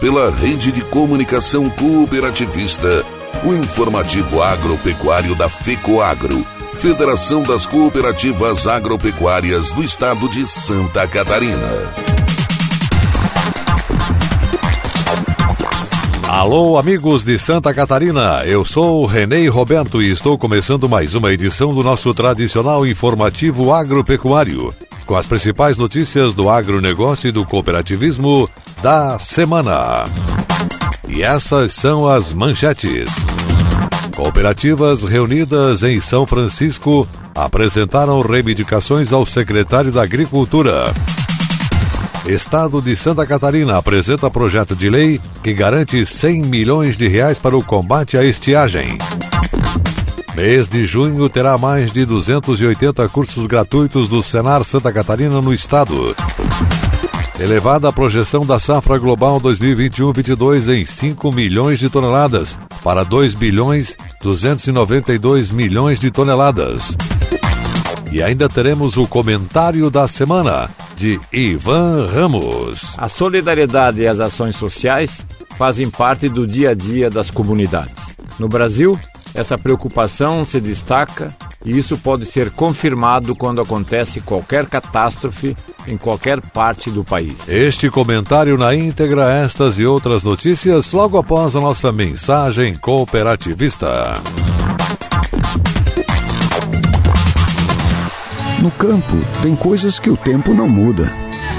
pela rede de comunicação cooperativista, o informativo agropecuário da FECOAGRO, Federação das Cooperativas Agropecuárias do Estado de Santa Catarina. Alô, amigos de Santa Catarina, eu sou Renê Roberto e estou começando mais uma edição do nosso tradicional informativo agropecuário, com as principais notícias do agronegócio e do cooperativismo da semana. E essas são as manchetes. Cooperativas reunidas em São Francisco apresentaram reivindicações ao secretário da Agricultura. Estado de Santa Catarina apresenta projeto de lei que garante 100 milhões de reais para o combate à estiagem. Mês de junho terá mais de 280 cursos gratuitos do Senar Santa Catarina no estado. Elevada a projeção da safra global 2021-22 em 5 milhões de toneladas para 2 bilhões 292 milhões de toneladas. E ainda teremos o comentário da semana de Ivan Ramos. A solidariedade e as ações sociais fazem parte do dia a dia das comunidades. No Brasil, essa preocupação se destaca e isso pode ser confirmado quando acontece qualquer catástrofe em qualquer parte do país. Este comentário na íntegra, estas e outras notícias, logo após a nossa mensagem cooperativista. No campo, tem coisas que o tempo não muda,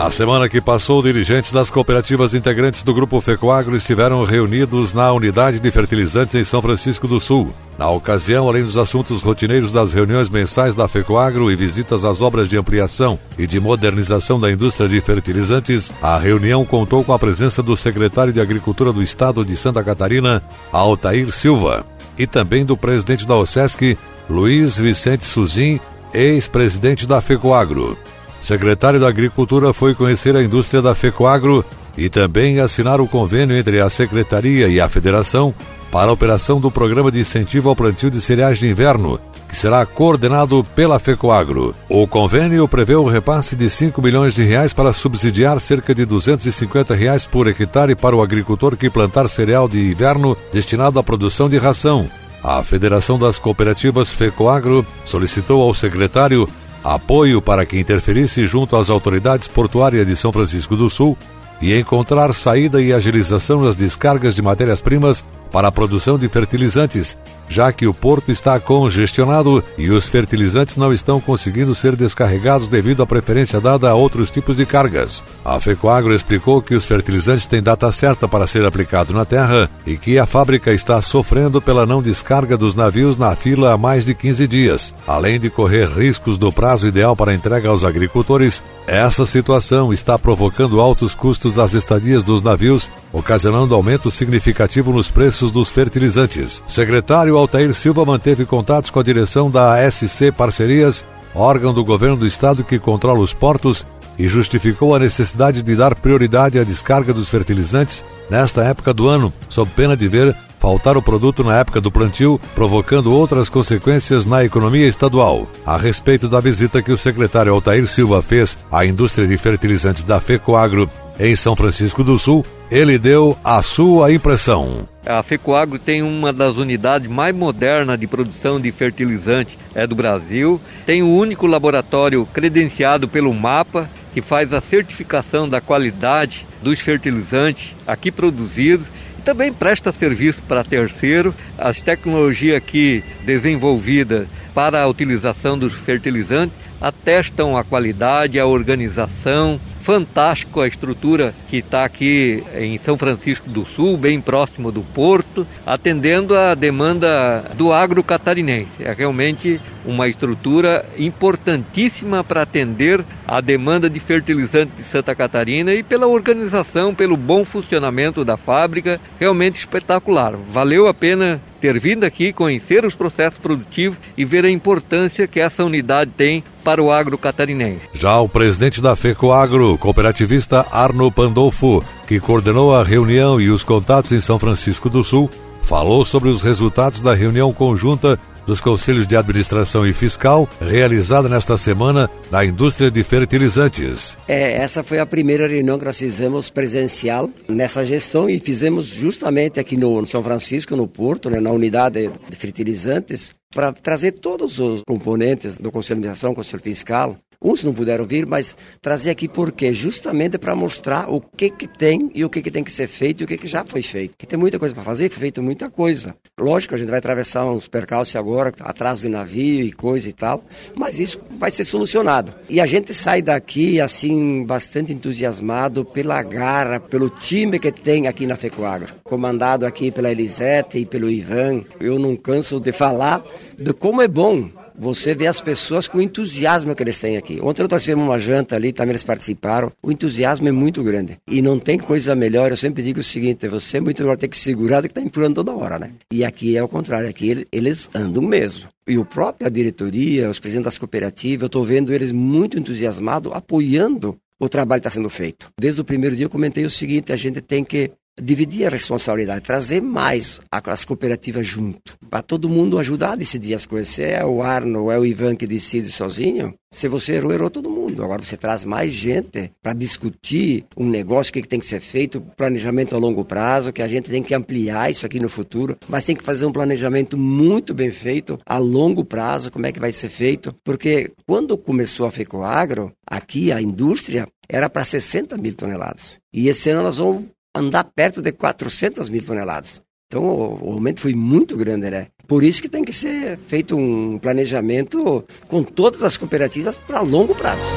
A semana que passou, dirigentes das cooperativas integrantes do Grupo Fecoagro estiveram reunidos na unidade de fertilizantes em São Francisco do Sul. Na ocasião, além dos assuntos rotineiros das reuniões mensais da Fecoagro e visitas às obras de ampliação e de modernização da indústria de fertilizantes, a reunião contou com a presença do secretário de Agricultura do Estado de Santa Catarina, Altair Silva, e também do presidente da OSESC, Luiz Vicente Suzin, ex-presidente da Fecoagro secretário da Agricultura foi conhecer a indústria da Fecoagro e também assinar o convênio entre a Secretaria e a Federação para a operação do Programa de Incentivo ao Plantio de Cereais de Inverno, que será coordenado pela Fecoagro. O convênio prevê o repasse de 5 milhões de reais para subsidiar cerca de 250 reais por hectare para o agricultor que plantar cereal de inverno destinado à produção de ração. A Federação das Cooperativas Fecoagro solicitou ao secretário apoio para que interferisse junto às autoridades portuárias de São Francisco do Sul e encontrar saída e agilização nas descargas de matérias-primas para a produção de fertilizantes, já que o porto está congestionado e os fertilizantes não estão conseguindo ser descarregados devido à preferência dada a outros tipos de cargas. A Fecoagro explicou que os fertilizantes têm data certa para ser aplicado na terra e que a fábrica está sofrendo pela não descarga dos navios na fila há mais de 15 dias. Além de correr riscos do prazo ideal para entrega aos agricultores, essa situação está provocando altos custos das estadias dos navios, ocasionando aumento significativo nos preços dos fertilizantes. O secretário Altair Silva manteve contatos com a direção da SC Parcerias, órgão do governo do estado que controla os portos, e justificou a necessidade de dar prioridade à descarga dos fertilizantes nesta época do ano, sob pena de ver faltar o produto na época do plantio, provocando outras consequências na economia estadual. A respeito da visita que o secretário Altair Silva fez à indústria de fertilizantes da FECOAGRO em São Francisco do Sul, ele deu a sua impressão. A FECOAGRO tem uma das unidades mais modernas de produção de fertilizante é do Brasil. Tem o único laboratório credenciado pelo MAPA que faz a certificação da qualidade dos fertilizantes aqui produzidos e também presta serviço para terceiro. As tecnologias aqui desenvolvidas para a utilização dos fertilizantes atestam a qualidade, a organização, fantástico a estrutura que está aqui em São Francisco do Sul, bem próximo do porto, atendendo a demanda do agro catarinense. É realmente uma estrutura importantíssima para atender a demanda de fertilizante de Santa Catarina e pela organização, pelo bom funcionamento da fábrica, realmente espetacular. Valeu a pena ter vindo aqui conhecer os processos produtivos e ver a importância que essa unidade tem para o agro catarinense. Já o presidente da FECOAGRO, cooperativista Arno Pandolfo, que coordenou a reunião e os contatos em São Francisco do Sul, falou sobre os resultados da reunião conjunta dos Conselhos de Administração e Fiscal, realizada nesta semana na indústria de fertilizantes. É, essa foi a primeira reunião que nós fizemos presencial nessa gestão e fizemos justamente aqui no São Francisco, no Porto, né, na unidade de fertilizantes, para trazer todos os componentes do Conselho de Administração, Conselho Fiscal, Uns não puderam vir, mas trazer aqui porque justamente para mostrar o que que tem e o que que tem que ser feito e o que que já foi feito. Que tem muita coisa para fazer, foi feito muita coisa. Lógico, a gente vai atravessar uns percalços agora, atraso de navio e coisa e tal, mas isso vai ser solucionado. E a gente sai daqui assim bastante entusiasmado pela garra, pelo time que tem aqui na Fecoagro, comandado aqui pela Elisete e pelo Ivan. Eu não canso de falar de como é bom você vê as pessoas com o entusiasmo que eles têm aqui. Ontem nós tivemos uma janta ali, também eles participaram. O entusiasmo é muito grande. E não tem coisa melhor, eu sempre digo o seguinte, você é muito melhor ter que segurar do que estar tá empurrando toda hora, né? E aqui é o contrário, aqui eles andam mesmo. E o próprio a diretoria, os presidentes das cooperativas, eu estou vendo eles muito entusiasmados, apoiando o trabalho que está sendo feito. Desde o primeiro dia eu comentei o seguinte, a gente tem que dividir a responsabilidade, trazer mais as cooperativas junto, para todo mundo ajudar a decidir as coisas. Se é o Arno é o Ivan que decide sozinho, se você errou, errou todo mundo. Agora você traz mais gente para discutir um negócio, o que tem que ser feito, planejamento a longo prazo, que a gente tem que ampliar isso aqui no futuro, mas tem que fazer um planejamento muito bem feito a longo prazo, como é que vai ser feito, porque quando começou a FECOAGRO, aqui a indústria era para 60 mil toneladas. E esse ano nós vamos andar perto de 400 mil toneladas. Então o, aumento foi muito grande, né? Por isso que tem que ser feito um planejamento com todas as cooperativas para longo prazo.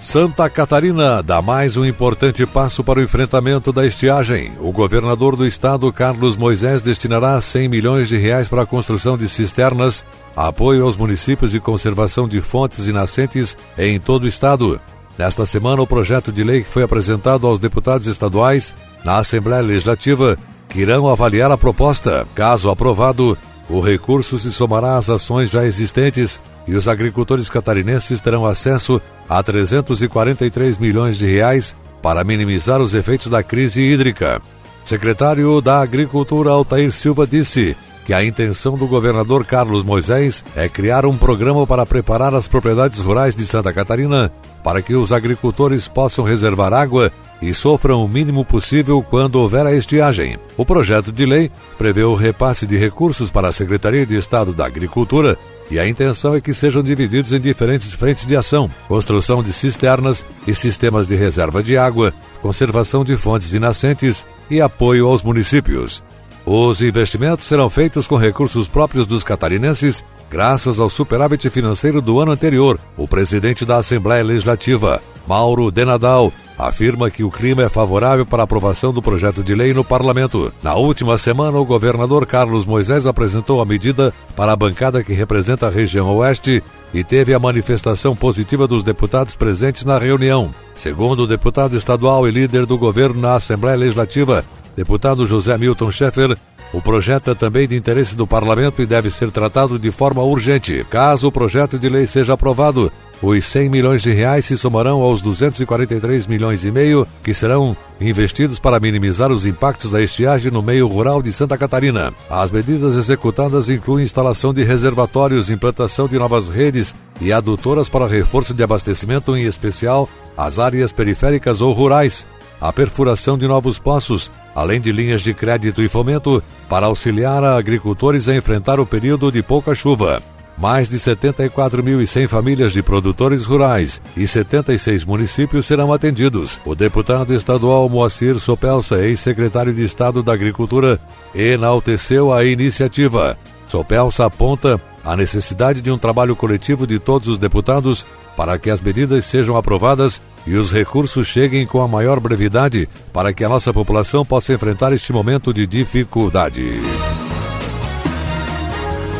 Santa Catarina dá mais um importante passo para o enfrentamento da estiagem. O governador do estado, Carlos Moisés, destinará 100 milhões de reais para a construção de cisternas, apoio aos municípios e conservação de fontes e nascentes em todo o estado. Nesta semana, o projeto de lei que foi apresentado aos deputados estaduais na Assembleia Legislativa que irão avaliar a proposta. Caso aprovado, o recurso se somará às ações já existentes e os agricultores catarinenses terão acesso a 343 milhões de reais para minimizar os efeitos da crise hídrica. Secretário da Agricultura Altair Silva disse que a intenção do governador Carlos Moisés é criar um programa para preparar as propriedades rurais de Santa Catarina para que os agricultores possam reservar água e sofram o mínimo possível quando houver a estiagem. O projeto de lei prevê o repasse de recursos para a Secretaria de Estado da Agricultura e a intenção é que sejam divididos em diferentes frentes de ação: construção de cisternas e sistemas de reserva de água, conservação de fontes de nascentes e apoio aos municípios. Os investimentos serão feitos com recursos próprios dos catarinenses, graças ao superávit financeiro do ano anterior. O presidente da Assembleia Legislativa, Mauro Denadal, afirma que o clima é favorável para a aprovação do projeto de lei no parlamento. Na última semana, o governador Carlos Moisés apresentou a medida para a bancada que representa a região oeste e teve a manifestação positiva dos deputados presentes na reunião. Segundo o deputado estadual e líder do governo na Assembleia Legislativa, Deputado José Milton Schaeffer, o projeto é também de interesse do parlamento e deve ser tratado de forma urgente. Caso o projeto de lei seja aprovado, os 100 milhões de reais se somarão aos 243 milhões e meio que serão investidos para minimizar os impactos da estiagem no meio rural de Santa Catarina. As medidas executadas incluem instalação de reservatórios, implantação de novas redes e adutoras para reforço de abastecimento, em especial as áreas periféricas ou rurais, a perfuração de novos poços, além de linhas de crédito e fomento para auxiliar a agricultores a enfrentar o período de pouca chuva. Mais de 74.100 famílias de produtores rurais e 76 municípios serão atendidos. O deputado estadual Moacir Sopelsa, ex-secretário de Estado da Agricultura, enalteceu a iniciativa. Sopelsa aponta a necessidade de um trabalho coletivo de todos os deputados para que as medidas sejam aprovadas e os recursos cheguem com a maior brevidade para que a nossa população possa enfrentar este momento de dificuldade.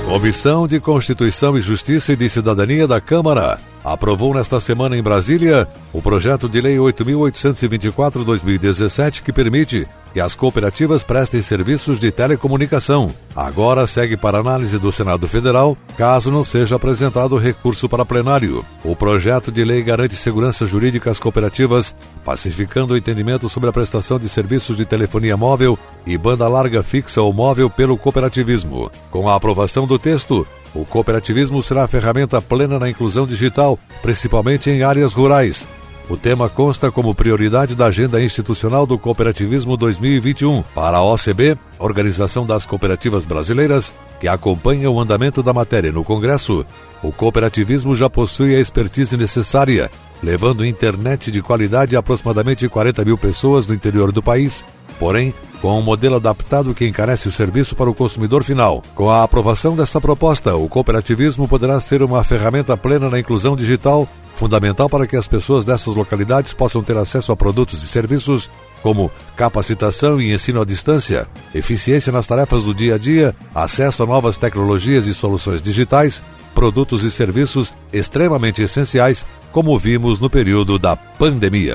Comissão de Constituição e Justiça e de Cidadania da Câmara aprovou nesta semana em Brasília o projeto de lei 8884/2017 que permite que as cooperativas prestem serviços de telecomunicação. Agora segue para análise do Senado Federal, caso não seja apresentado recurso para plenário. O projeto de lei garante segurança jurídica às cooperativas, pacificando o entendimento sobre a prestação de serviços de telefonia móvel e banda larga fixa ou móvel pelo cooperativismo. Com a aprovação do texto, o cooperativismo será ferramenta plena na inclusão digital, principalmente em áreas rurais. O tema consta como prioridade da Agenda Institucional do Cooperativismo 2021 para a OCB, Organização das Cooperativas Brasileiras, que acompanha o andamento da matéria no Congresso. O cooperativismo já possui a expertise necessária, levando internet de qualidade a aproximadamente 40 mil pessoas no interior do país, porém com um modelo adaptado que encarece o serviço para o consumidor final. Com a aprovação dessa proposta, o cooperativismo poderá ser uma ferramenta plena na inclusão digital fundamental para que as pessoas dessas localidades possam ter acesso a produtos e serviços como capacitação e ensino à distância, eficiência nas tarefas do dia a dia, acesso a novas tecnologias e soluções digitais, produtos e serviços extremamente essenciais, como vimos no período da pandemia.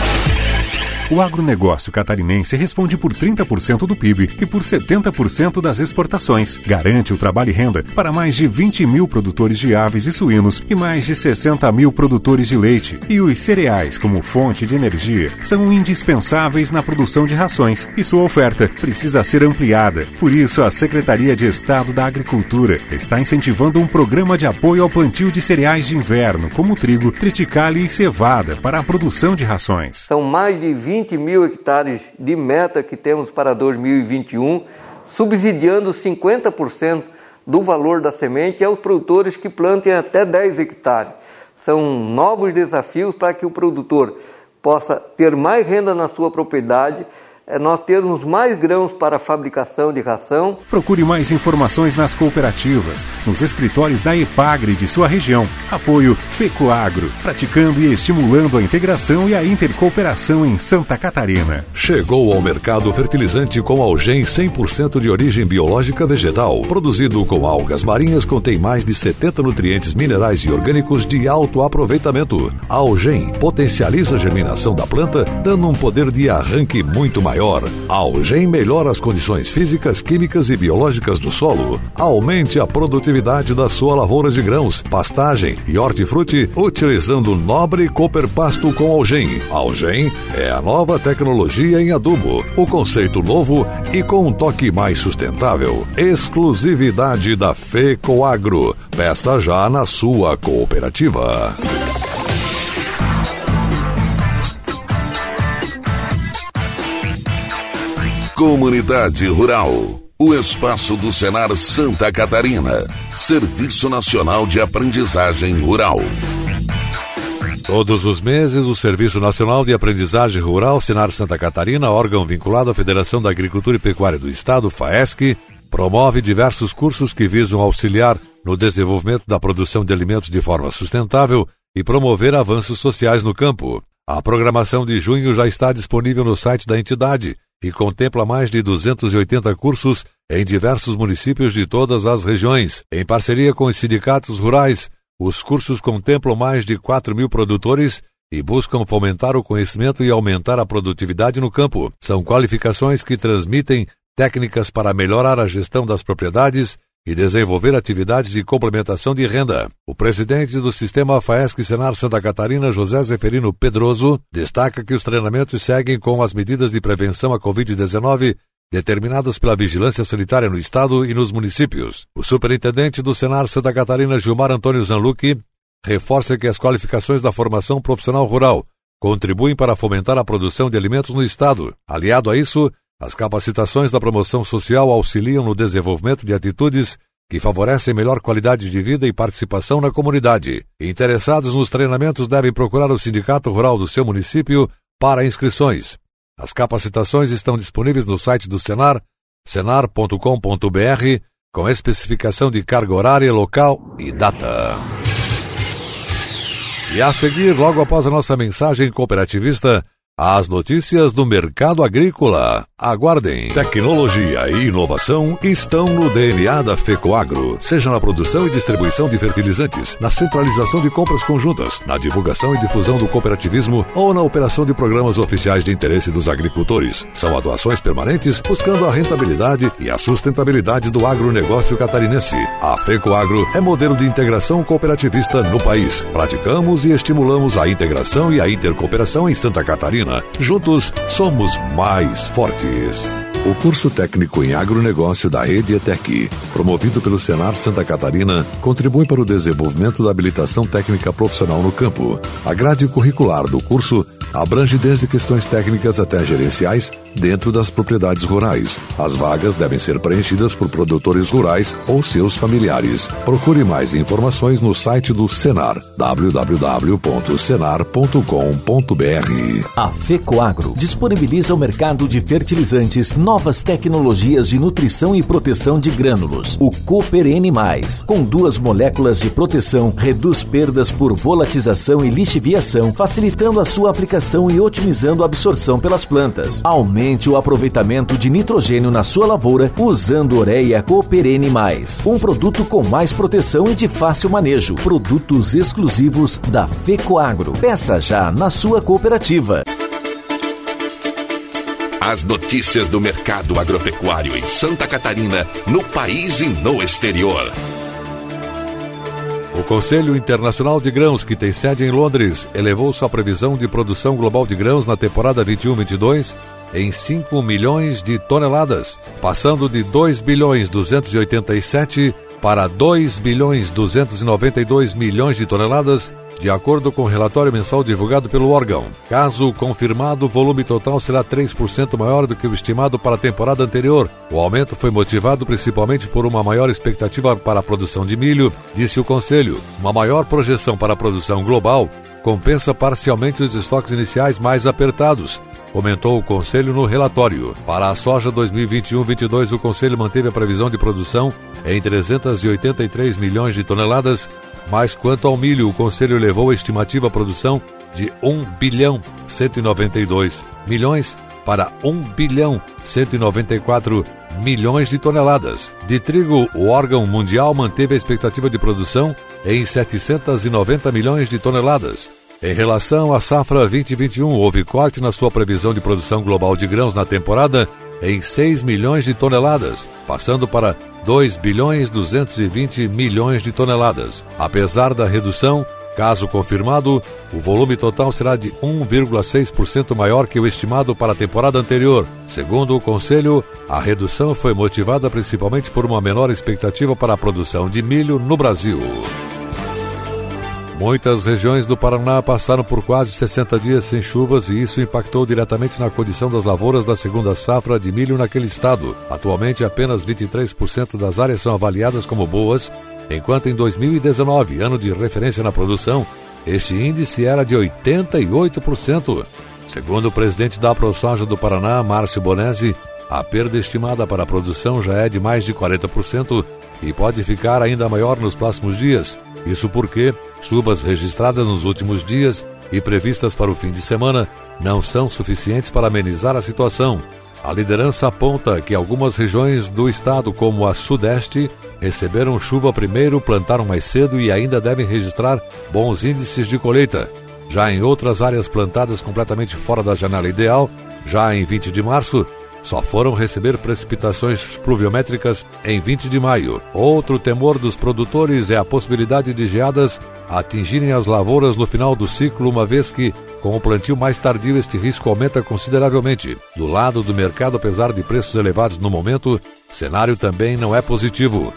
O agronegócio catarinense responde por 30% do PIB e por 70% das exportações. Garante o trabalho e renda para mais de 20 mil produtores de aves e suínos e mais de 60 mil produtores de leite. E os cereais, como fonte de energia, são indispensáveis na produção de rações e sua oferta precisa ser ampliada. Por isso, a Secretaria de Estado da Agricultura está incentivando um programa de apoio ao plantio de cereais de inverno, como trigo, triticale e cevada, para a produção de rações. São mais de 20 20 mil hectares de meta que temos para 2021, subsidiando 50% do valor da semente aos produtores que plantem até 10 hectares. São novos desafios para que o produtor possa ter mais renda na sua propriedade nós termos mais grãos para a fabricação de ração. Procure mais informações nas cooperativas, nos escritórios da EPAGRE de sua região. Apoio FECOAGRO, praticando e estimulando a integração e a intercooperação em Santa Catarina. Chegou ao mercado fertilizante com algem 100% de origem biológica vegetal. Produzido com algas marinhas, contém mais de 70 nutrientes minerais e orgânicos de alto aproveitamento. A algem potencializa a germinação da planta, dando um poder de arranque muito maior maior. Algem melhora as condições físicas, químicas e biológicas do solo. Aumente a produtividade da sua lavoura de grãos, pastagem e hortifruti utilizando nobre Cooper Pasto com Algem. Algem é a nova tecnologia em adubo, o conceito novo e com um toque mais sustentável. Exclusividade da FECOAGRO. Peça já na sua cooperativa. Comunidade Rural. O espaço do Senar Santa Catarina. Serviço Nacional de Aprendizagem Rural. Todos os meses, o Serviço Nacional de Aprendizagem Rural, Senar Santa Catarina, órgão vinculado à Federação da Agricultura e Pecuária do Estado, FAESC, promove diversos cursos que visam auxiliar no desenvolvimento da produção de alimentos de forma sustentável e promover avanços sociais no campo. A programação de junho já está disponível no site da entidade e contempla mais de 280 cursos em diversos municípios de todas as regiões. Em parceria com os sindicatos rurais, os cursos contemplam mais de 4 mil produtores e buscam fomentar o conhecimento e aumentar a produtividade no campo. São qualificações que transmitem técnicas para melhorar a gestão das propriedades e desenvolver atividades de complementação de renda. O presidente do sistema FAESC Senar Santa Catarina, José Zeferino Pedroso, destaca que os treinamentos seguem com as medidas de prevenção à Covid-19 determinadas pela Vigilância Sanitária no Estado e nos municípios. O superintendente do Senar Santa Catarina, Gilmar Antônio Zanlucchi, reforça que as qualificações da formação profissional rural contribuem para fomentar a produção de alimentos no Estado. Aliado a isso, as capacitações da promoção social auxiliam no desenvolvimento de atitudes que favorecem melhor qualidade de vida e participação na comunidade. Interessados nos treinamentos devem procurar o Sindicato Rural do seu município para inscrições. As capacitações estão disponíveis no site do Senar, senar.com.br, com especificação de carga horária, local e data. E a seguir, logo após a nossa mensagem cooperativista, as notícias do mercado agrícola. Aguardem. Tecnologia e inovação estão no DNA da FECOAGRO, seja na produção e distribuição de fertilizantes, na centralização de compras conjuntas, na divulgação e difusão do cooperativismo ou na operação de programas oficiais de interesse dos agricultores. São atuações permanentes buscando a rentabilidade e a sustentabilidade do agronegócio catarinense. A FECOAGRO é modelo de integração cooperativista no país. Praticamos e estimulamos a integração e a intercooperação em Santa Catarina Juntos somos mais fortes. O curso técnico em agronegócio da Rede ETEC, promovido pelo Senar Santa Catarina, contribui para o desenvolvimento da habilitação técnica profissional no campo. A grade curricular do curso abrange desde questões técnicas até gerenciais dentro das propriedades rurais. As vagas devem ser preenchidas por produtores rurais ou seus familiares. Procure mais informações no site do Senar, www.senar.com.br. A FECOAGRO disponibiliza o mercado de fertilizantes, novas tecnologias de nutrição e proteção de grânulos. O Cooper N+, com duas moléculas de proteção, reduz perdas por volatização e lixiviação, facilitando a sua aplicação e otimizando a absorção pelas plantas. Aumente o aproveitamento de nitrogênio na sua lavoura usando Ureia Cooperene Mais, um produto com mais proteção e de fácil manejo. Produtos exclusivos da Fecoagro. Peça já na sua cooperativa. As notícias do mercado agropecuário em Santa Catarina, no país e no exterior. O Conselho Internacional de Grãos, que tem sede em Londres, elevou sua previsão de produção global de grãos na temporada 21-22 em 5 milhões de toneladas, passando de 2 bilhões 287 para 2 bilhões 292 milhões de toneladas de acordo com o relatório mensal divulgado pelo órgão. Caso confirmado, o volume total será 3% maior do que o estimado para a temporada anterior. O aumento foi motivado principalmente por uma maior expectativa para a produção de milho, disse o Conselho. Uma maior projeção para a produção global compensa parcialmente os estoques iniciais mais apertados, comentou o Conselho no relatório. Para a soja 2021-22, o Conselho manteve a previsão de produção em 383 milhões de toneladas, mas quanto ao milho, o Conselho levou a estimativa produção de 1 bilhão 192 milhões para 1 bilhão 194 milhões de toneladas. De trigo, o órgão mundial manteve a expectativa de produção em 790 milhões de toneladas. Em relação à safra 2021, houve corte na sua previsão de produção global de grãos na temporada em 6 milhões de toneladas, passando para 2 bilhões 220 milhões de toneladas. Apesar da redução, caso confirmado, o volume total será de 1,6% maior que o estimado para a temporada anterior. Segundo o Conselho, a redução foi motivada principalmente por uma menor expectativa para a produção de milho no Brasil. Muitas regiões do Paraná passaram por quase 60 dias sem chuvas e isso impactou diretamente na condição das lavouras da segunda safra de milho naquele estado. Atualmente, apenas 23% das áreas são avaliadas como boas, enquanto em 2019, ano de referência na produção, este índice era de 88%. Segundo o presidente da ProSoja do Paraná, Márcio Bonesi, a perda estimada para a produção já é de mais de 40% e pode ficar ainda maior nos próximos dias. Isso porque chuvas registradas nos últimos dias e previstas para o fim de semana não são suficientes para amenizar a situação. A liderança aponta que algumas regiões do estado, como a Sudeste, receberam chuva primeiro, plantaram mais cedo e ainda devem registrar bons índices de colheita. Já em outras áreas plantadas completamente fora da janela ideal, já em 20 de março, só foram receber precipitações pluviométricas em 20 de maio. Outro temor dos produtores é a possibilidade de geadas atingirem as lavouras no final do ciclo, uma vez que, com o plantio mais tardio, este risco aumenta consideravelmente. Do lado do mercado, apesar de preços elevados no momento, cenário também não é positivo.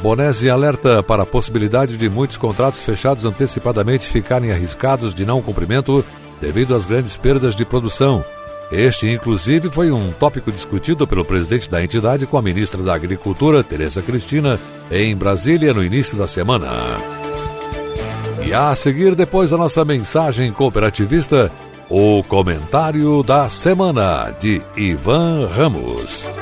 Bonese alerta para a possibilidade de muitos contratos fechados antecipadamente ficarem arriscados de não cumprimento devido às grandes perdas de produção este, inclusive, foi um tópico discutido pelo presidente da entidade com a ministra da Agricultura, Tereza Cristina, em Brasília no início da semana. E a seguir, depois da nossa mensagem cooperativista, o comentário da semana de Ivan Ramos.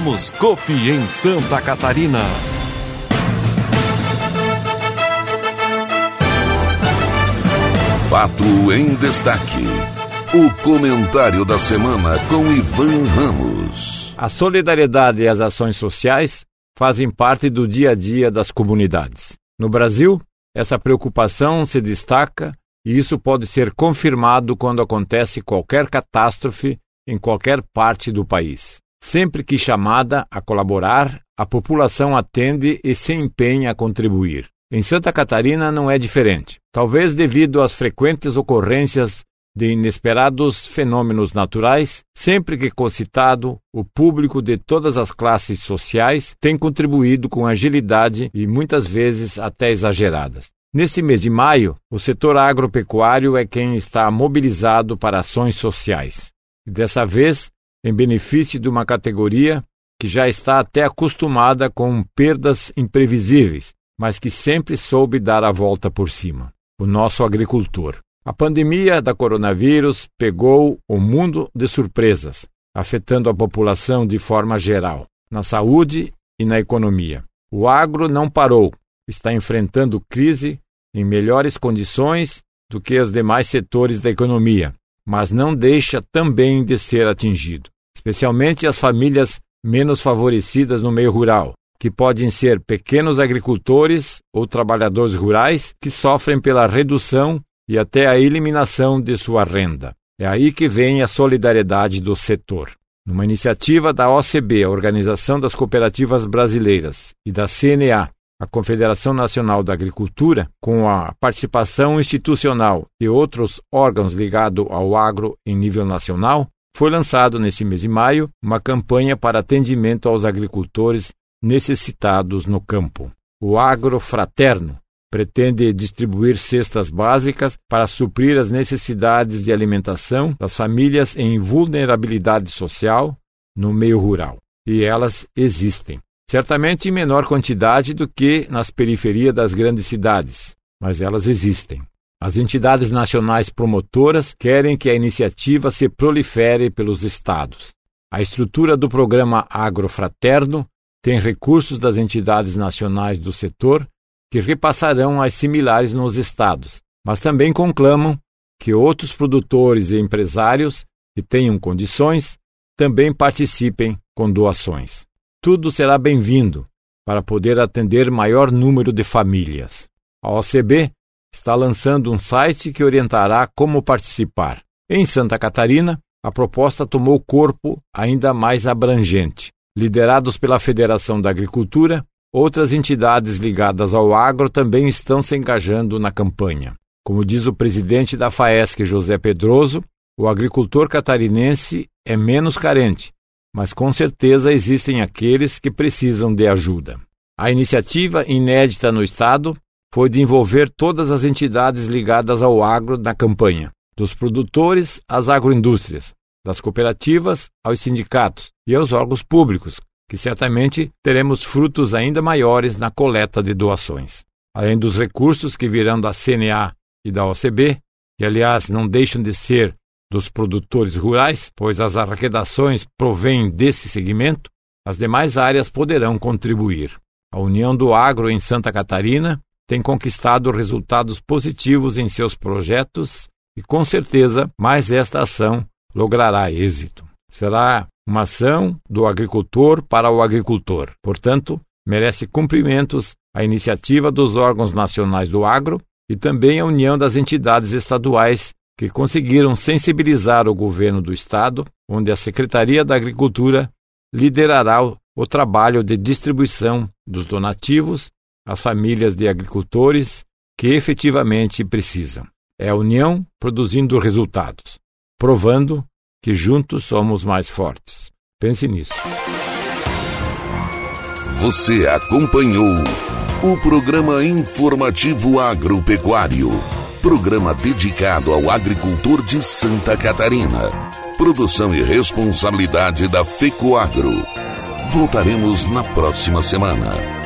Somos Copi em Santa Catarina. Fato em destaque. O comentário da semana com Ivan Ramos. A solidariedade e as ações sociais fazem parte do dia a dia das comunidades. No Brasil, essa preocupação se destaca e isso pode ser confirmado quando acontece qualquer catástrofe em qualquer parte do país. Sempre que chamada a colaborar, a população atende e se empenha a contribuir. Em Santa Catarina não é diferente. Talvez devido às frequentes ocorrências de inesperados fenômenos naturais, sempre que concitado, o público de todas as classes sociais tem contribuído com agilidade e muitas vezes até exageradas. Nesse mês de maio, o setor agropecuário é quem está mobilizado para ações sociais. Dessa vez, em benefício de uma categoria que já está até acostumada com perdas imprevisíveis, mas que sempre soube dar a volta por cima o nosso agricultor. A pandemia da coronavírus pegou o mundo de surpresas, afetando a população de forma geral, na saúde e na economia. O agro não parou, está enfrentando crise em melhores condições do que os demais setores da economia, mas não deixa também de ser atingido, especialmente as famílias menos favorecidas no meio rural, que podem ser pequenos agricultores ou trabalhadores rurais que sofrem pela redução e até a eliminação de sua renda. É aí que vem a solidariedade do setor. Numa iniciativa da OCB, a Organização das Cooperativas Brasileiras, e da CNA, a Confederação Nacional da Agricultura, com a participação institucional de outros órgãos ligados ao agro em nível nacional, foi lançado nesse mês de maio uma campanha para atendimento aos agricultores necessitados no campo. O Agro Fraterno pretende distribuir cestas básicas para suprir as necessidades de alimentação das famílias em vulnerabilidade social no meio rural. E elas existem. Certamente em menor quantidade do que nas periferias das grandes cidades, mas elas existem. As entidades nacionais promotoras querem que a iniciativa se prolifere pelos estados. A estrutura do programa Agrofraterno tem recursos das entidades nacionais do setor que repassarão as similares nos estados, mas também conclamam que outros produtores e empresários que tenham condições também participem com doações tudo será bem-vindo para poder atender maior número de famílias. A OCB está lançando um site que orientará como participar. Em Santa Catarina, a proposta tomou corpo ainda mais abrangente. Liderados pela Federação da Agricultura, outras entidades ligadas ao agro também estão se engajando na campanha. Como diz o presidente da FAESC, José Pedroso, o agricultor catarinense é menos carente, mas com certeza existem aqueles que precisam de ajuda. A iniciativa inédita no Estado foi de envolver todas as entidades ligadas ao agro na campanha, dos produtores às agroindústrias, das cooperativas aos sindicatos e aos órgãos públicos, que certamente teremos frutos ainda maiores na coleta de doações. Além dos recursos que virão da CNA e da OCB, que aliás não deixam de ser dos produtores rurais, pois as arrecadações provêm desse segmento, as demais áreas poderão contribuir. A União do Agro em Santa Catarina tem conquistado resultados positivos em seus projetos e, com certeza, mais esta ação logrará êxito. Será uma ação do agricultor para o agricultor. Portanto, merece cumprimentos a iniciativa dos órgãos nacionais do agro e também a união das entidades estaduais que conseguiram sensibilizar o governo do estado, onde a Secretaria da Agricultura liderará o trabalho de distribuição dos donativos às famílias de agricultores que efetivamente precisam. É a união produzindo resultados, provando que juntos somos mais fortes. Pense nisso. Você acompanhou o programa informativo agropecuário, programa dedicado ao agricultor de Santa Catarina. Produção e responsabilidade da FECOAGro. Voltaremos na próxima semana.